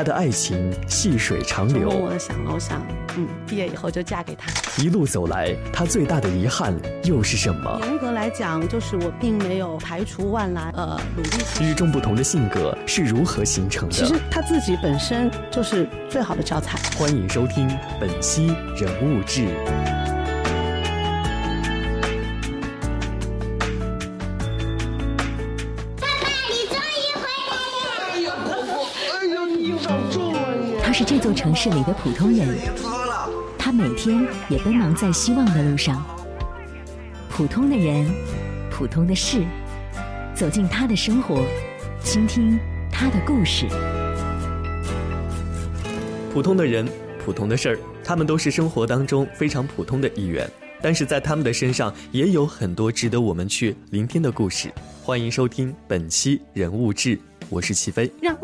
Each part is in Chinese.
他的爱情细水长流。我想了，我想，嗯，毕业以后就嫁给他。一路走来，他最大的遗憾又是什么？严格来讲，就是我并没有排除万难，呃，努力。与众不同的性格是如何形成的？其实他自己本身就是最好的教材。欢迎收听本期人物志。是这座城市里的普通人，他每天也奔忙在希望的路上。普通的人，普通的事，走进他的生活，倾听他的故事。普通的人，普通的事儿，他们都是生活当中非常普通的一员，但是在他们的身上也有很多值得我们去聆听的故事。欢迎收听本期人物志，我是齐飞。让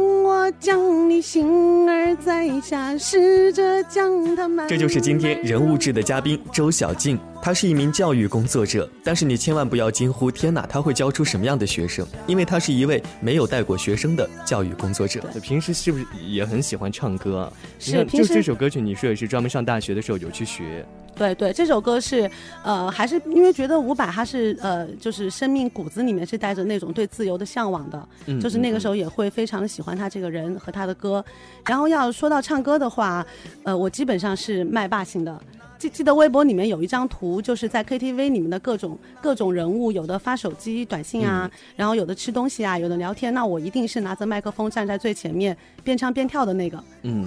我将你心儿摘下，试着将它埋。这就是今天人物志的嘉宾周小静，她是一名教育工作者。但是你千万不要惊呼，天哪，她会教出什么样的学生？因为她是一位没有带过学生的教育工作者。平时是不是也很喜欢唱歌啊？是，就这首歌曲，你说也是专门上大学的时候有去学。对对，这首歌是，呃，还是因为觉得伍佰他是呃，就是生命骨子里面是带着那种对自由的向往的，就是那个时候也会非常的喜欢他这个人和他的歌。然后要说到唱歌的话，呃，我基本上是麦霸型的。记记得微博里面有一张图，就是在 KTV 里面的各种各种人物，有的发手机短信啊，然后有的吃东西啊，有的聊天，那我一定是拿着麦克风站在最前面，边唱边跳的那个。嗯。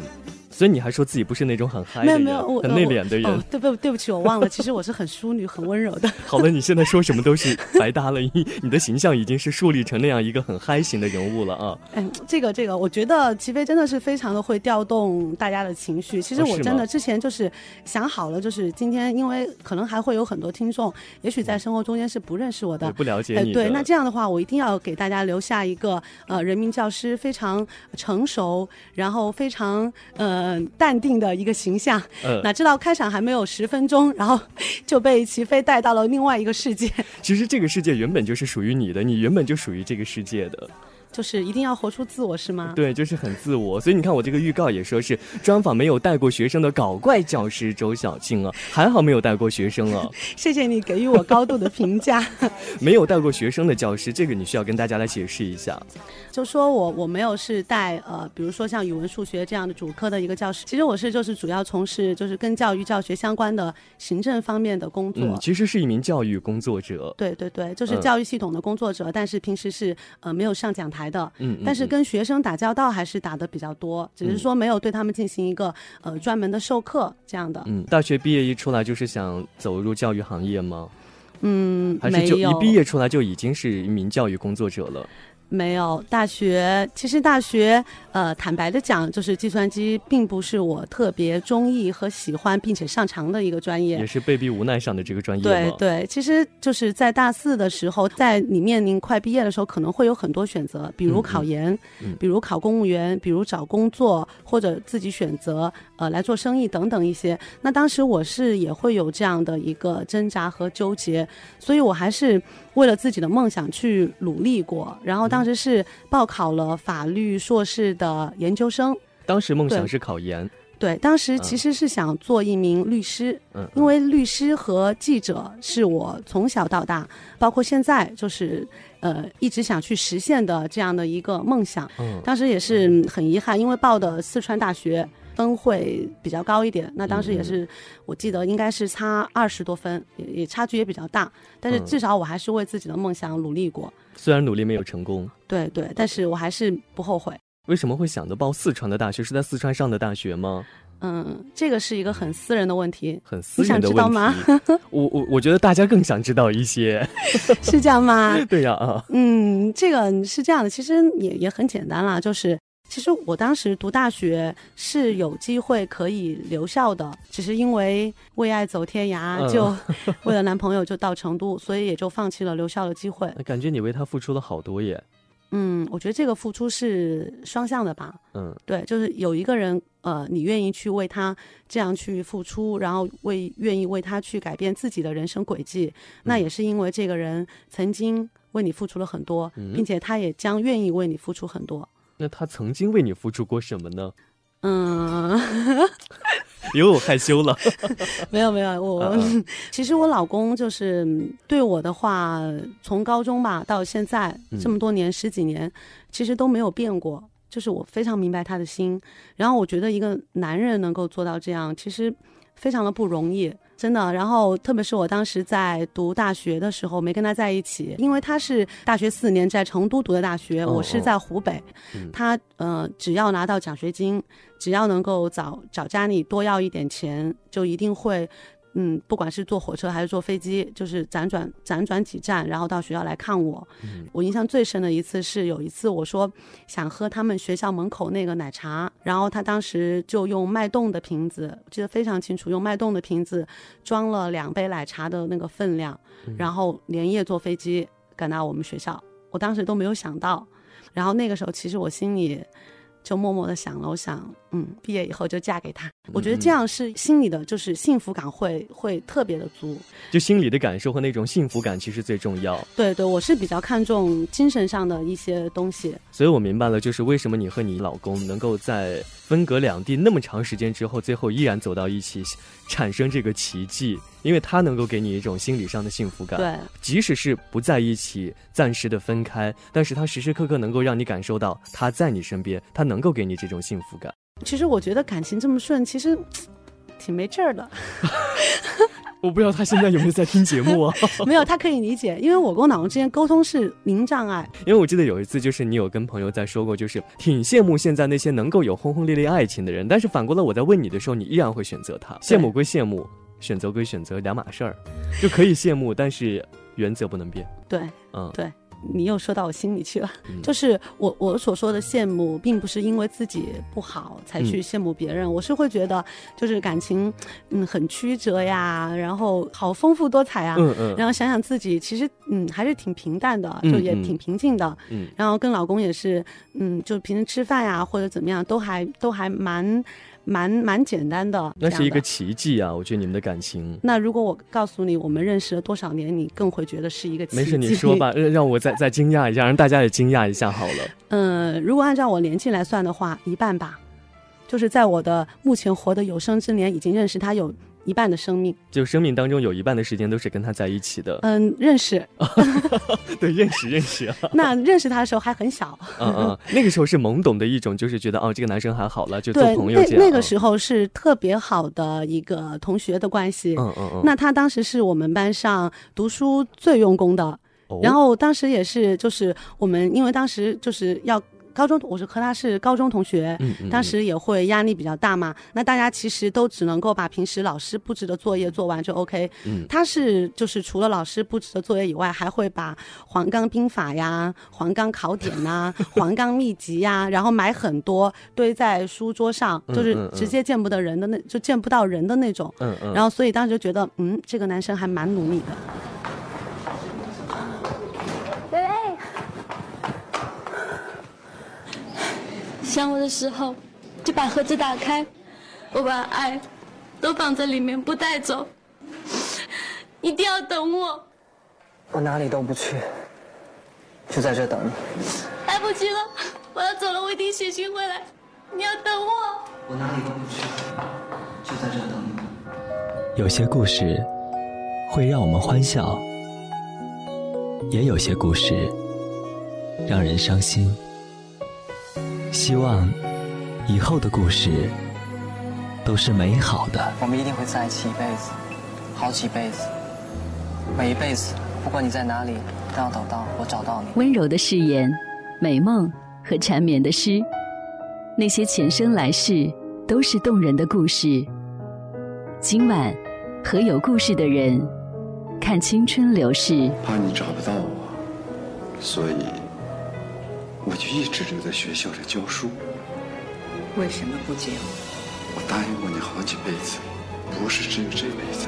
所以你还说自己不是那种很嗨的人，很内敛的人？对不对不起，我忘了，其实我是很淑女、很温柔的。好了，你现在说什么都是白搭了，你你的形象已经是树立成那样一个很嗨型的人物了啊！哎，这个这个，我觉得齐飞真的是非常的会调动大家的情绪。其实我真的之前就是想好了，就是今天，因为可能还会有很多听众，也许在生活中间是不认识我的，不了解你。对，那这样的话，我一定要给大家留下一个呃，人民教师非常成熟，然后非常呃淡定。的一个形象，哪知道开场还没有十分钟，然后 就被齐飞带到了另外一个世界。其实这个世界原本就是属于你的，你原本就属于这个世界的。就是一定要活出自我是吗？对，就是很自我。所以你看我这个预告也说是专访没有带过学生的搞怪教师周小庆啊，还好没有带过学生啊。谢谢你给予我高度的评价。没有带过学生的教师，这个你需要跟大家来解释一下。就说我我没有是带呃，比如说像语文、数学这样的主科的一个教师，其实我是就是主要从事就是跟教育教学相关的行政方面的工作。嗯其实是一名教育工作者。对对对，就是教育系统的工作者，但是平时是呃没有上讲台。台的，嗯，但是跟学生打交道还是打的比较多，只是说没有对他们进行一个呃专门的授课这样的。嗯，大学毕业一出来就是想走入教育行业吗？嗯，还是就一毕业出来就已经是一名教育工作者了？没有大学，其实大学，呃，坦白的讲，就是计算机并不是我特别中意和喜欢，并且擅长的一个专业，也是被逼无奈上的这个专业。对对，其实就是在大四的时候，在你面临快毕业的时候，可能会有很多选择，比如考研，比如考公务员，比如找工作，或者自己选择呃来做生意等等一些。那当时我是也会有这样的一个挣扎和纠结，所以我还是。为了自己的梦想去努力过，然后当时是报考了法律硕士的研究生。当时梦想是考研。对，当时其实是想做一名律师，嗯，因为律师和记者是我从小到大，包括现在就是呃一直想去实现的这样的一个梦想。嗯，当时也是很遗憾，因为报的四川大学。分会比较高一点，那当时也是，我记得应该是差二十多分，也也差距也比较大，但是至少我还是为自己的梦想努力过。虽然努力没有成功，对对，但是我还是不后悔。为什么会想着报四川的大学？是在四川上的大学吗？嗯，这个是一个很私人的问题，很私人的问题。我我我觉得大家更想知道一些，是这样吗？对呀啊。嗯，这个是这样的，其实也也很简单啦，就是。其实我当时读大学是有机会可以留校的，只是因为为爱走天涯，就为了男朋友就到成都，所以也就放弃了留校的机会。感觉你为他付出了好多耶。嗯，我觉得这个付出是双向的吧。嗯，对，就是有一个人，呃，你愿意去为他这样去付出，然后为愿意为他去改变自己的人生轨迹，那也是因为这个人曾经为你付出了很多，并且他也将愿意为你付出很多。那他曾经为你付出过什么呢？嗯，哟，害羞了。没有没有，我 其实我老公就是对我的话，从高中吧到现在这么多年十几年，其实都没有变过。就是我非常明白他的心，然后我觉得一个男人能够做到这样，其实非常的不容易。真的，然后特别是我当时在读大学的时候，没跟他在一起，因为他是大学四年在成都读的大学，我是在湖北。他呃，只要拿到奖学金，只要能够找找家里多要一点钱，就一定会。嗯，不管是坐火车还是坐飞机，就是辗转辗转几站，然后到学校来看我。我印象最深的一次是有一次我说想喝他们学校门口那个奶茶，然后他当时就用脉动的瓶子，记得非常清楚，用脉动的瓶子装了两杯奶茶的那个分量，然后连夜坐飞机赶到我们学校。我当时都没有想到，然后那个时候其实我心里。就默默的想了，我想，嗯，毕业以后就嫁给他。我觉得这样是心里的，就是幸福感会会特别的足。就心里的感受和那种幸福感，其实最重要。对对，我是比较看重精神上的一些东西。所以我明白了，就是为什么你和你老公能够在分隔两地那么长时间之后，最后依然走到一起，产生这个奇迹。因为他能够给你一种心理上的幸福感，对，即使是不在一起，暂时的分开，但是他时时刻刻能够让你感受到他在你身边，他能够给你这种幸福感。其实我觉得感情这么顺，其实 挺没劲儿的。我不知道他现在有没有在听节目啊？没有，他可以理解，因为我跟我老公之间沟通是零障碍。因为我记得有一次，就是你有跟朋友在说过，就是挺羡慕现在那些能够有轰轰烈烈爱情的人，但是反过来我在问你的时候，你依然会选择他。羡慕归羡慕。选择归选择，两码事儿，就可以羡慕，但是原则不能变。对，嗯，对，你又说到我心里去了。就是我我所说的羡慕，并不是因为自己不好才去羡慕别人，我是会觉得，就是感情，嗯，很曲折呀，然后好丰富多彩啊，嗯嗯，然后想想自己，其实嗯还是挺平淡的，就也挺平静的，嗯，然后跟老公也是，嗯，就平时吃饭呀或者怎么样，都还都还蛮。蛮蛮简单的，那是一个奇迹啊！我觉得你们的感情。那如果我告诉你我们认识了多少年，你更会觉得是一个奇迹。没事，你说吧，让我再再惊讶一下，让大家也惊讶一下好了。嗯，如果按照我年纪来算的话，一半吧，就是在我的目前活的有生之年，已经认识他有。一半的生命，就生命当中有一半的时间都是跟他在一起的。嗯，认识，对，认识认识。那认识他的时候还很小，嗯嗯，那个时候是懵懂的一种，就是觉得哦，这个男生还好了，就做朋友这样。那个时候是特别好的一个同学的关系。嗯嗯嗯。那他当时是我们班上读书最用功的，然后当时也是，就是我们因为当时就是要。高中我是和他是高中同学，当时也会压力比较大嘛。那大家其实都只能够把平时老师布置的作业做完就 OK。他是就是除了老师布置的作业以外，还会把黄冈兵法呀、黄冈考点呐、黄冈秘籍呀，然后买很多堆在书桌上，就是直接见不得人的那就见不到人的那种。然后所以当时就觉得，嗯，这个男生还蛮努力的。想我的时候，就把盒子打开，我把爱都放在里面，不带走。一定要等我。我哪里都不去，就在这等你。来不及了，我要走了，我一定写信回来。你要等我。我哪里都不去，就在这等你。有些故事会让我们欢笑，也有些故事让人伤心。希望以后的故事都是美好的。我们一定会在一起一辈子，好几辈子，每一辈子，不管你在哪里，都要等到我找到你。温柔的誓言，美梦和缠绵的诗，那些前生来世都是动人的故事。今晚和有故事的人看青春流逝。怕你找不到我，所以。我就一直留在学校里教书。为什么不结婚？我答应过你好几辈子，不是只有这辈子。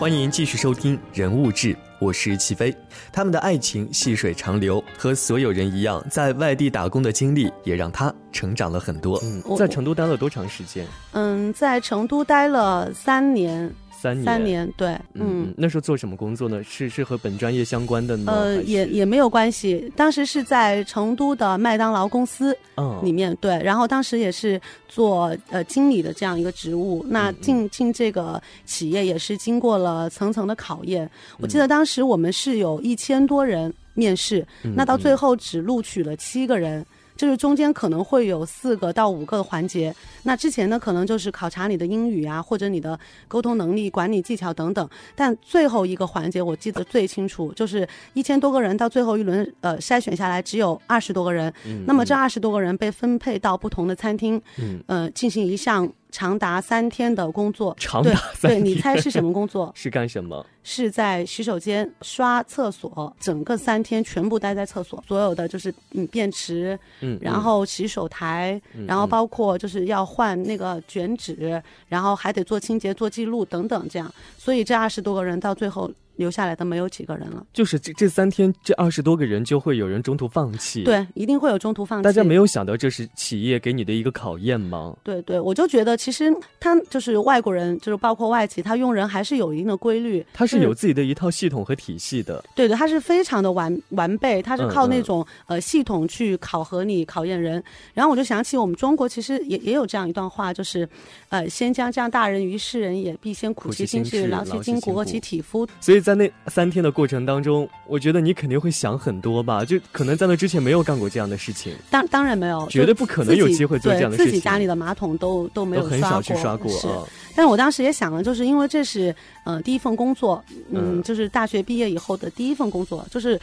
欢迎继续收听《人物志》，我是齐飞。他们的爱情细水长流，和所有人一样，在外地打工的经历也让他成长了很多。嗯，在成都待了多长时间？嗯，在成都待了三年。三年，三年，对，嗯，那时候做什么工作呢？是是和本专业相关的呢？呃，也也没有关系。当时是在成都的麦当劳公司里面，对，然后当时也是做呃经理的这样一个职务。那进进这个企业也是经过了层层的考验。我记得当时我们是有一千多人面试，那到最后只录取了七个人。就是中间可能会有四个到五个环节，那之前呢可能就是考察你的英语啊，或者你的沟通能力、管理技巧等等。但最后一个环节我记得最清楚，就是一千多个人到最后一轮呃筛选下来只有二十多个人，那么这二十多个人被分配到不同的餐厅，呃进行一项。长达三天的工作，长达三天，对你猜是什么工作？是干什么？是在洗手间刷厕所，整个三天全部待在厕所，所有的就是嗯便池，嗯，然后洗手台，然后包括就是要换那个卷纸，然后还得做清洁、做记录等等，这样，所以这二十多个人到最后。留下来的没有几个人了，就是这这三天，这二十多个人就会有人中途放弃。对，一定会有中途放弃。大家没有想到这是企业给你的一个考验吗？对对，我就觉得其实他就是外国人，就是包括外企，他用人还是有一定的规律。他是有自己的一套系统和体系的。对对，他是非常的完完备，他是靠那种呃系统去考核你、考验人。然后我就想起我们中国其实也也有这样一段话，就是呃，先将降大人于世人也，必先苦其心志，劳其筋骨，饿其体肤。所以在那三天的。过程当中，我觉得你肯定会想很多吧？就可能在那之前没有干过这样的事情。当当然没有，绝对不可能有机会做这样的事情。自己家里的马桶都都没有很少去刷过。是，但是我当时也想了，就是因为这是呃第一份工作，嗯，就是大学毕业以后的第一份工作，就是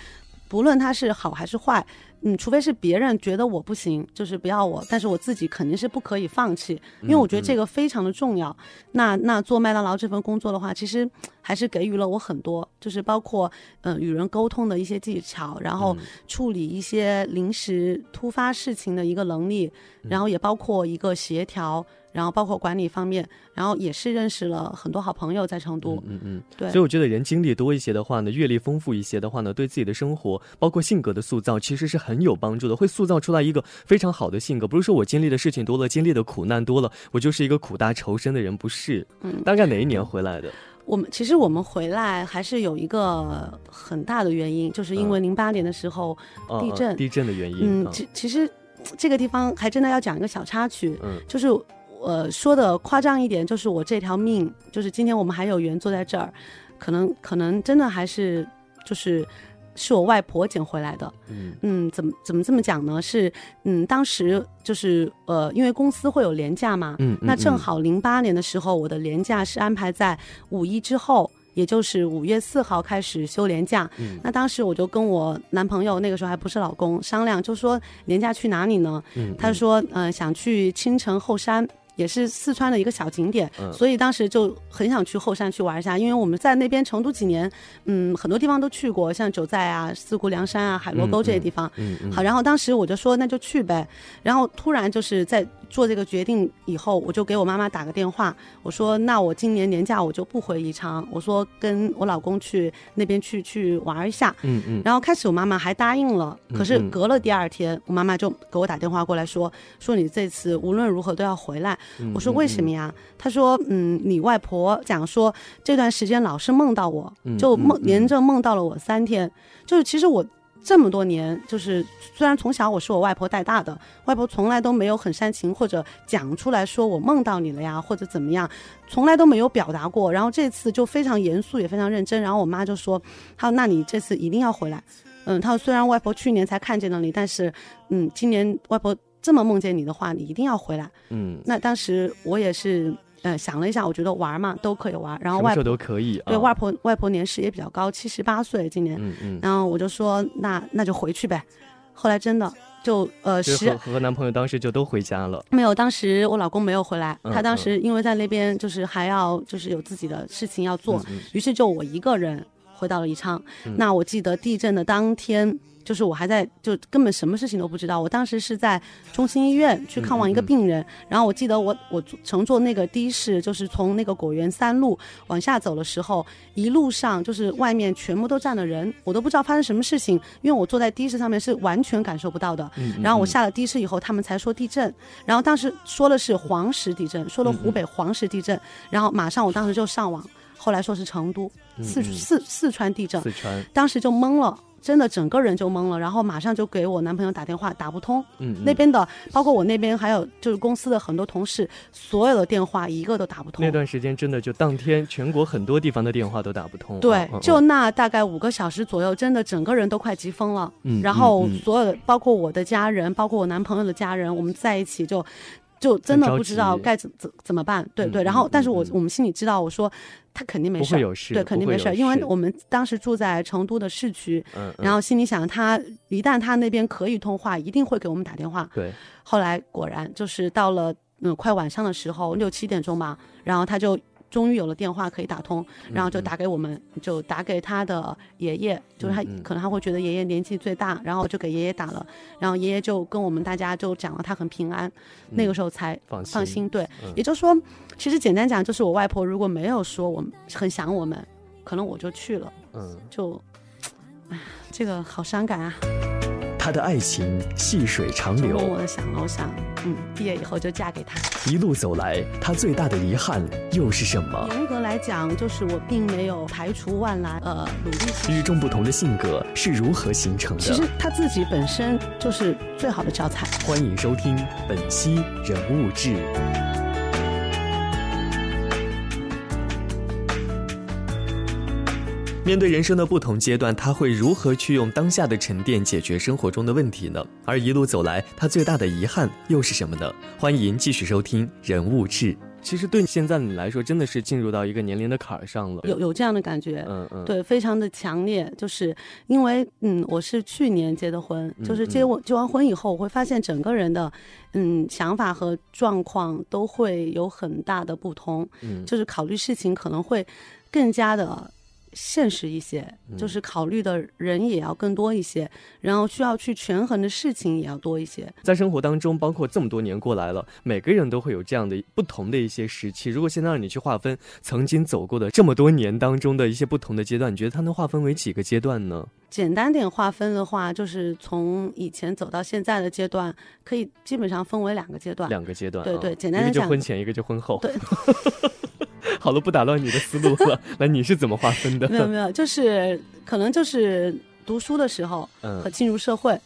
不论它是好还是坏。嗯，除非是别人觉得我不行，就是不要我，但是我自己肯定是不可以放弃，因为我觉得这个非常的重要。那那做麦当劳这份工作的话，其实还是给予了我很多，就是包括嗯与人沟通的一些技巧，然后处理一些临时突发事情的一个能力，然后也包括一个协调。然后包括管理方面，然后也是认识了很多好朋友在成都。嗯嗯，对。所以我觉得人经历多一些的话呢，阅历丰富一些的话呢，对自己的生活包括性格的塑造，其实是很有帮助的，会塑造出来一个非常好的性格。不是说我经历的事情多了，经历的苦难多了，我就是一个苦大仇深的人，不是。嗯。大概哪一年回来的？我们其实我们回来还是有一个很大的原因，就是因为零八年的时候地震，地震的原因。嗯，其其实这个地方还真的要讲一个小插曲，嗯，就是。呃，说的夸张一点，就是我这条命，就是今天我们还有缘坐在这儿，可能可能真的还是就是是我外婆捡回来的。嗯嗯，怎么怎么这么讲呢？是嗯，当时就是呃，因为公司会有年假嘛，嗯，那正好零八年的时候，我的年假是安排在五一之后，也就是五月四号开始休年假。嗯，那当时我就跟我男朋友，那个时候还不是老公，商量，就说年假去哪里呢？嗯，他说嗯，想去青城后山。也是四川的一个小景点，所以当时就很想去后山去玩一下，因为我们在那边成都几年，嗯，很多地方都去过，像九寨啊、四姑娘山啊、海螺沟这些地方。好，然后当时我就说那就去呗，然后突然就是在。做这个决定以后，我就给我妈妈打个电话，我说：“那我今年年假我就不回宜昌，我说跟我老公去那边去去玩一下。”嗯嗯。然后开始我妈妈还答应了，可是隔了第二天，我妈妈就给我打电话过来说：“说你这次无论如何都要回来。”我说：“为什么呀？”她说：“嗯，你外婆讲说这段时间老是梦到我，就梦连着梦到了我三天，就是其实我。”这么多年，就是虽然从小我是我外婆带大的，外婆从来都没有很煽情或者讲出来说我梦到你了呀，或者怎么样，从来都没有表达过。然后这次就非常严肃，也非常认真。然后我妈就说：“她说那你这次一定要回来。”嗯，她说虽然外婆去年才看见了你，但是嗯，今年外婆这么梦见你的话，你一定要回来。嗯，那当时我也是。嗯，想了一下，我觉得玩嘛都可以玩，然后外婆都可以。对，外婆外婆年事也比较高，七十八岁今年。嗯嗯。然后我就说，那那就回去呗。后来真的就呃，十和男朋友当时就都回家了。没有，当时我老公没有回来，他当时因为在那边就是还要就是有自己的事情要做，于是就我一个人回到了宜昌。那我记得地震的当天。就是我还在就根本什么事情都不知道。我当时是在中心医院去看望一个病人，然后我记得我我乘坐那个的士，就是从那个果园三路往下走的时候，一路上就是外面全部都站了人，我都不知道发生什么事情，因为我坐在的士上面是完全感受不到的。然后我下了的士以后，他们才说地震，然后当时说的是黄石地震，说了湖北黄石地震，然后马上我当时就上网，后来说是成都四四四川地震，四川当时就懵了。真的整个人就懵了，然后马上就给我男朋友打电话，打不通。嗯，那边的包括我那边还有就是公司的很多同事，所有的电话一个都打不通。那段时间真的就当天全国很多地方的电话都打不通。对，就那大概五个小时左右，真的整个人都快急疯了。嗯，然后所有的包括我的家人，包括我男朋友的家人，我们在一起就就真的不知道该怎怎怎么办。对对，然后但是我我们心里知道，我说。他肯定没事，对，肯定没事，因为我们当时住在成都的市区，然后心里想，他一旦他那边可以通话，一定会给我们打电话。对，后来果然就是到了嗯快晚上的时候，六七点钟吧，然后他就。终于有了电话可以打通，然后就打给我们，就打给他的爷爷，就是他可能他会觉得爷爷年纪最大，然后就给爷爷打了，然后爷爷就跟我们大家就讲了他很平安，那个时候才放心。放心对，也就是说，其实简单讲就是我外婆如果没有说我们很想我们，可能我就去了。嗯，就，哎，这个好伤感啊。他的爱情细水长流。我想了，我想，嗯，毕业以后就嫁给他。一路走来，他最大的遗憾又是什么？严格来讲，就是我并没有排除万难，呃，努力。与众不同的性格是如何形成的？其实他自己本身就是最好的教材。欢迎收听本期人物志。面对人生的不同阶段，他会如何去用当下的沉淀解决生活中的问题呢？而一路走来，他最大的遗憾又是什么呢？欢迎继续收听《人物志》。其实对现在你来说，真的是进入到一个年龄的坎儿上了，有有这样的感觉，嗯嗯，对，非常的强烈。就是因为，嗯，我是去年结的婚，就是结我结完婚以后，我会发现整个人的，嗯，想法和状况都会有很大的不同，嗯，就是考虑事情可能会更加的。现实一些，就是考虑的人也要更多一些，然后需要去权衡的事情也要多一些。在生活当中，包括这么多年过来了，每个人都会有这样的不同的一些时期。如果现在让你去划分曾经走过的这么多年当中的一些不同的阶段，你觉得它能划分为几个阶段呢？简单点划分的话，就是从以前走到现在的阶段，可以基本上分为两个阶段。两个阶段，对对，简单的讲，一个就婚前，一个就婚后。对。好了，不打乱你的思路了。那你是怎么划分的？没有没有，就是可能就是读书的时候和进入社会。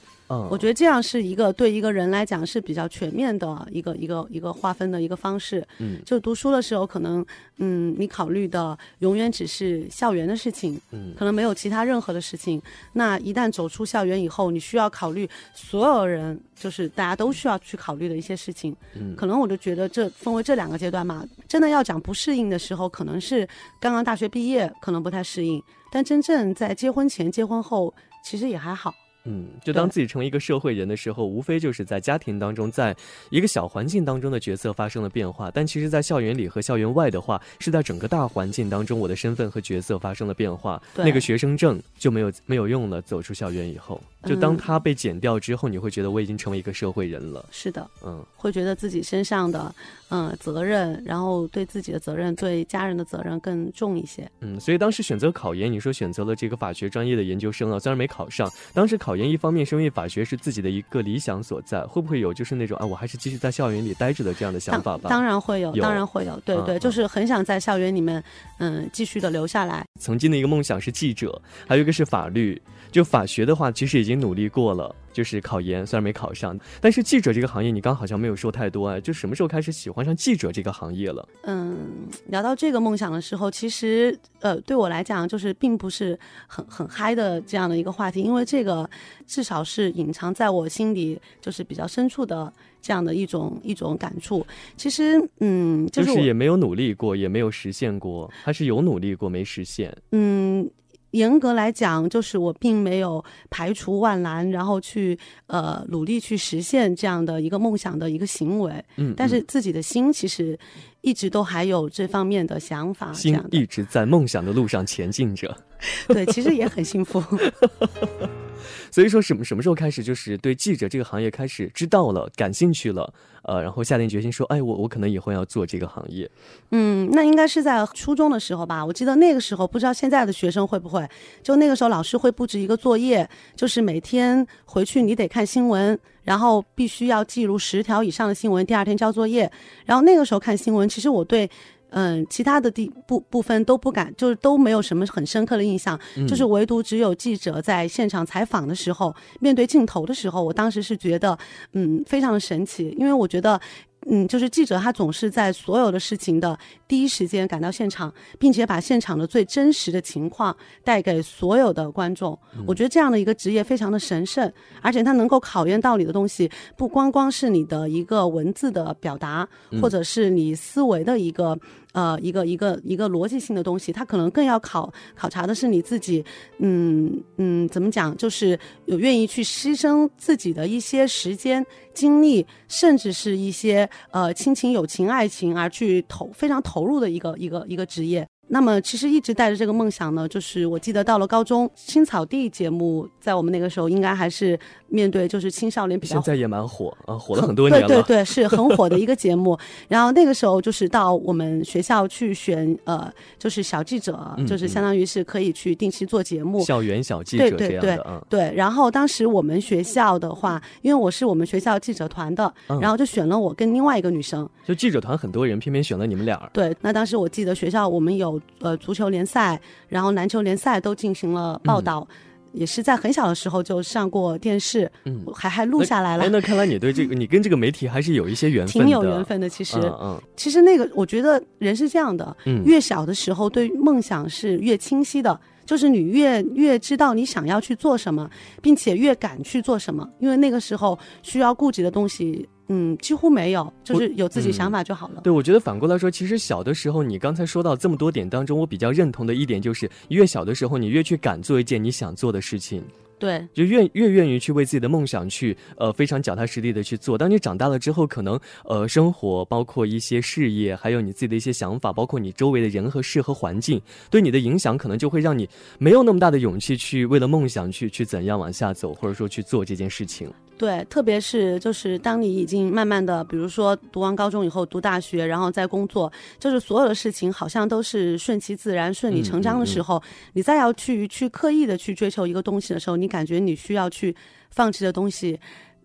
我觉得这样是一个对一个人来讲是比较全面的一个一个一个划分的一个方式。嗯，就读书的时候，可能嗯，你考虑的永远只是校园的事情，嗯，可能没有其他任何的事情。那一旦走出校园以后，你需要考虑所有人，就是大家都需要去考虑的一些事情。嗯，可能我就觉得这分为这两个阶段嘛。真的要讲不适应的时候，可能是刚刚大学毕业，可能不太适应。但真正在结婚前、结婚后，其实也还好。嗯，就当自己成为一个社会人的时候，无非就是在家庭当中，在一个小环境当中的角色发生了变化。但其实，在校园里和校园外的话，是在整个大环境当中，我的身份和角色发生了变化。那个学生证就没有没有用了。走出校园以后，就当它被剪掉之后，你会觉得我已经成为一个社会人了。是的，嗯，会觉得自己身上的嗯责任，然后对自己的责任、对家人的责任更重一些。嗯，所以当时选择考研，你说选择了这个法学专业的研究生啊，虽然没考上，当时考。研一方面是因为法学是自己的一个理想所在，会不会有就是那种啊，我还是继续在校园里待着的这样的想法吧？当然会有，当然会有，对对，就是很想在校园里面，嗯，继续的留下来。曾经的一个梦想是记者，还有一个是法律。就法学的话，其实已经努力过了，就是考研，虽然没考上，但是记者这个行业，你刚好像没有说太多啊。就什么时候开始喜欢上记者这个行业了？嗯，聊到这个梦想的时候，其实呃，对我来讲，就是并不是很很嗨的这样的一个话题，因为这个至少是隐藏在我心里，就是比较深处的这样的一种一种感触。其实，嗯，就是也没有努力过，也没有实现过，还是有努力过没实现？嗯。严格来讲，就是我并没有排除万难，然后去呃努力去实现这样的一个梦想的一个行为。嗯，但是自己的心其实一直都还有这方面的想法，心一直在梦想的路上前进着。对，其实也很幸福。所以说什么什么时候开始就是对记者这个行业开始知道了、感兴趣了？呃，然后下定决心说，哎，我我可能以后要做这个行业。嗯，那应该是在初中的时候吧。我记得那个时候，不知道现在的学生会不会，就那个时候老师会布置一个作业，就是每天回去你得看新闻，然后必须要记录十条以上的新闻，第二天交作业。然后那个时候看新闻，其实我对。嗯，其他的地部部分都不敢，就是都没有什么很深刻的印象，就是唯独只有记者在现场采访的时候，面对镜头的时候，我当时是觉得，嗯，非常的神奇，因为我觉得。嗯，就是记者，他总是在所有的事情的第一时间赶到现场，并且把现场的最真实的情况带给所有的观众。我觉得这样的一个职业非常的神圣，而且它能够考验到你的东西，不光光是你的一个文字的表达，或者是你思维的一个呃一个一个一个逻辑性的东西，它可能更要考考察的是你自己，嗯嗯，怎么讲，就是有愿意去牺牲自己的一些时间。精力，甚至是一些呃亲情、友情、爱情而去投非常投入的一个一个一个职业。那么其实一直带着这个梦想呢，就是我记得到了高中青草地节目，在我们那个时候应该还是面对就是青少年比较现在也蛮火啊，火了很多年了。对对对，是很火的一个节目。然后那个时候就是到我们学校去选呃，就是小记者，就是相当于是可以去定期做节目，校园小记者这样的。对，然后当时我们学校的话，因为我是我们学校记者团的，然后就选了我跟另外一个女生。就记者团很多人，偏偏选了你们俩。对，那当时我记得学校我们有。呃，足球联赛，然后篮球联赛都进行了报道，也是在很小的时候就上过电视，嗯，还还录下来了。哎，那看来你对这个，你跟这个媒体还是有一些缘分，挺有缘分的。其实，嗯，其实那个，我觉得人是这样的，嗯，越小的时候对梦想是越清晰的，就是你越越知道你想要去做什么，并且越敢去做什么，因为那个时候需要顾及的东西。嗯，几乎没有，就是有自己想法就好了。对，我觉得反过来说，其实小的时候，你刚才说到这么多点当中，我比较认同的一点就是，越小的时候，你越去敢做一件你想做的事情。对，就越越愿意去为自己的梦想去，呃，非常脚踏实地的去做。当你长大了之后，可能呃，生活包括一些事业，还有你自己的一些想法，包括你周围的人和事和环境，对你的影响，可能就会让你没有那么大的勇气去为了梦想去去怎样往下走，或者说去做这件事情。对，特别是就是当你已经慢慢的，比如说读完高中以后读大学，然后再工作，就是所有的事情好像都是顺其自然、顺理成章的时候，你再要去去刻意的去追求一个东西的时候，你感觉你需要去放弃的东西，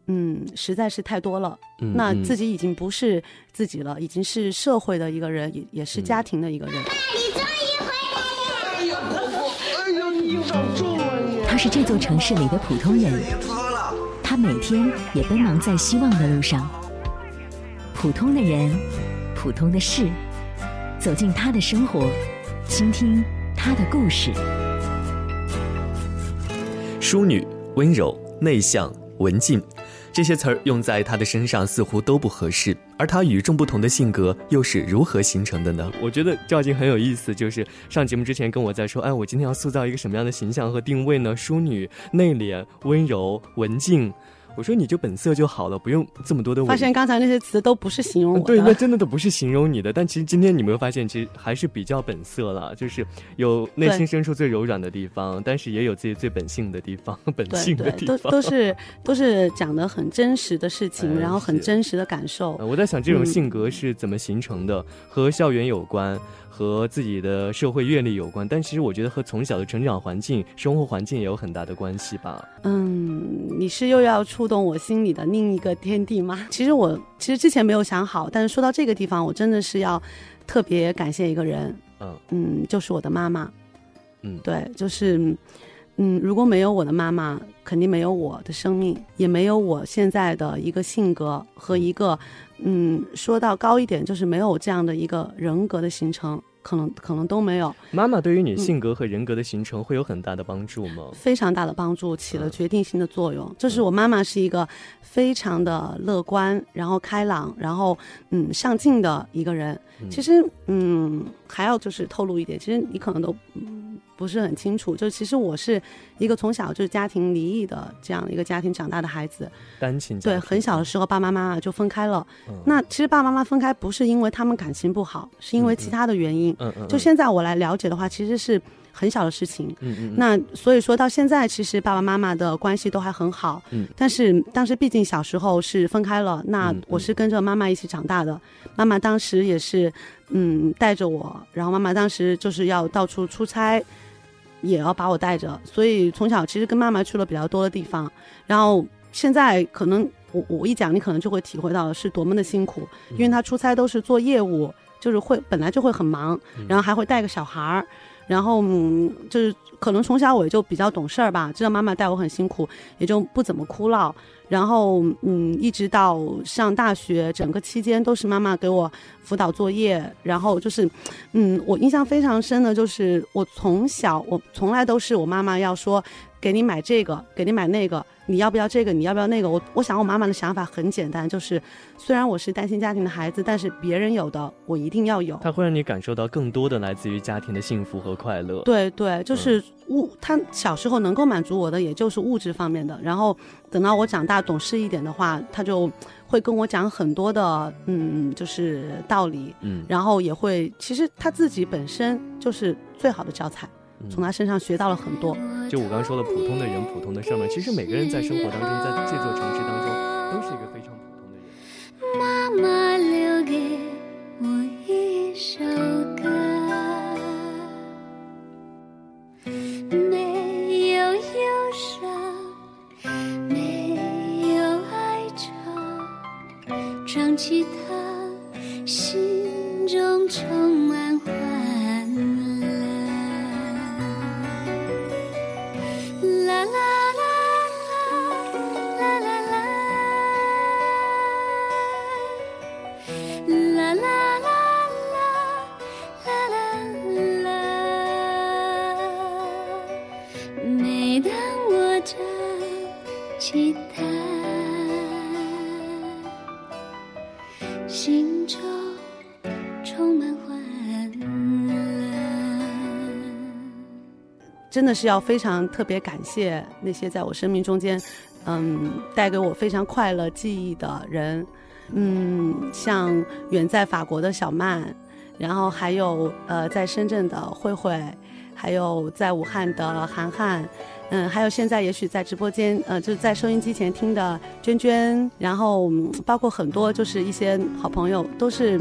嗯，实在是太多了。那自己已经不是自己了，已经是社会的一个人，也也是家庭的一个人。你终于回来了！哎呀，婆婆，哎呀，你好重啊你！他是这座城市里的普通人。他每天也奔忙在希望的路上。普通的人，普通的事，走进他的生活，倾听他的故事。淑女、温柔、内向、文静，这些词儿用在他的身上似乎都不合适。而他与众不同的性格又是如何形成的呢？我觉得赵静很有意思，就是上节目之前跟我在说，哎，我今天要塑造一个什么样的形象和定位呢？淑女、内敛、温柔、文静。我说你就本色就好了，不用这么多的。发现刚才那些词都不是形容我的。对，那真的都不是形容你的。但其实今天你没有发现，其实还是比较本色了，就是有内心深处最柔软的地方，但是也有自己最本性的地方，本性的地方。都都是都是讲的很真实的事情，然后很真实的感受。我在想这种性格是怎么形成的，和校园有关。和自己的社会阅历有关，但其实我觉得和从小的成长环境、生活环境也有很大的关系吧。嗯，你是又要触动我心里的另一个天地吗？其实我其实之前没有想好，但是说到这个地方，我真的是要特别感谢一个人。嗯嗯，就是我的妈妈。嗯，对，就是嗯，如果没有我的妈妈，肯定没有我的生命，也没有我现在的一个性格和一个。嗯，说到高一点，就是没有这样的一个人格的形成，可能可能都没有。妈妈对于你性格和人格的形成会有很大的帮助吗？非常大的帮助，起了决定性的作用。就是我妈妈是一个非常的乐观，然后开朗，然后嗯上进的一个人。其实嗯还要就是透露一点，其实你可能都。不是很清楚，就其实我是一个从小就是家庭离异的这样一个家庭长大的孩子，单亲对，很小的时候爸爸妈妈就分开了。那其实爸爸妈妈分开不是因为他们感情不好，是因为其他的原因。嗯嗯。就现在我来了解的话，其实是很小的事情。嗯嗯，那所以说到现在，其实爸爸妈妈的关系都还很好。嗯，但是当时毕竟小时候是分开了，那嗯我是跟着妈妈一起长大的。妈妈当时也是，嗯，带着我，然后妈妈当时就是要到处出差，也要把我带着，所以从小其实跟妈妈去了比较多的地方。然后现在可能我我一讲，你可能就会体会到是多么的辛苦，因为他出差都是做业务，就是会本来就会很忙，然后还会带个小孩儿。然后嗯，就是可能从小我也就比较懂事儿吧，知道妈妈带我很辛苦，也就不怎么哭闹。然后嗯，一直到上大学，整个期间都是妈妈给我辅导作业。然后就是，嗯，我印象非常深的就是，我从小我从来都是我妈妈要说给你买这个，给你买那个，你要不要这个？你要不要那个？我我想我妈妈的想法很简单，就是虽然我是单亲家庭的孩子，但是别人有的我一定要有。它会让你感受到更多的来自于家庭的幸福和快乐。对对，就是物，他小时候能够满足我的，也就是物质方面的。然后等到我长大懂事一点的话，他就会跟我讲很多的，嗯，就是道理。嗯，然后也会，其实他自己本身就是最好的教材，从他身上学到了很多。就我刚刚说的，普通的人，普通的事儿嘛。其实每个人在生活当中，在这座城市当中，都是一个非常普通的人。妈妈留给我一首期待真的是要非常特别感谢那些在我生命中间，嗯，带给我非常快乐记忆的人，嗯，像远在法国的小曼，然后还有呃在深圳的慧慧，还有在武汉的涵涵，嗯，还有现在也许在直播间呃就是在收音机前听的娟娟，然后、包括很多就是一些好朋友都是。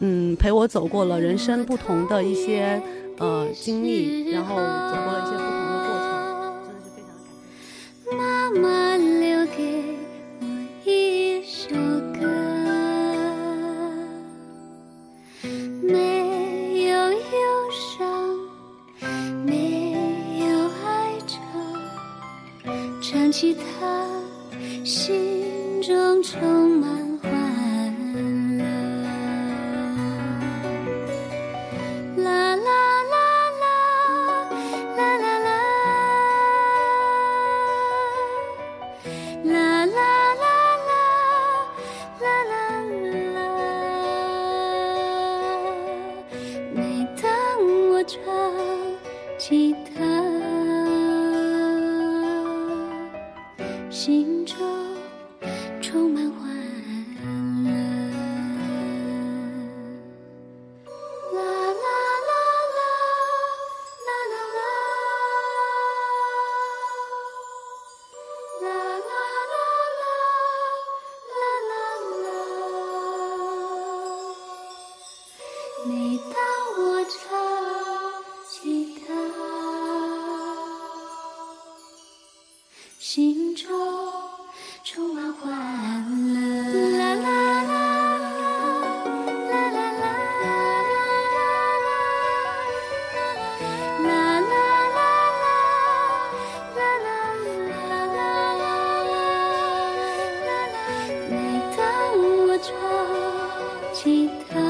嗯，陪我走过了人生不同的一些呃经历，然后走过了一些唱，记得。记得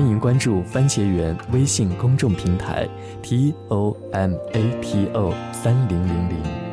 欢迎关注番茄园微信公众平台 t o m a t o 三零零零。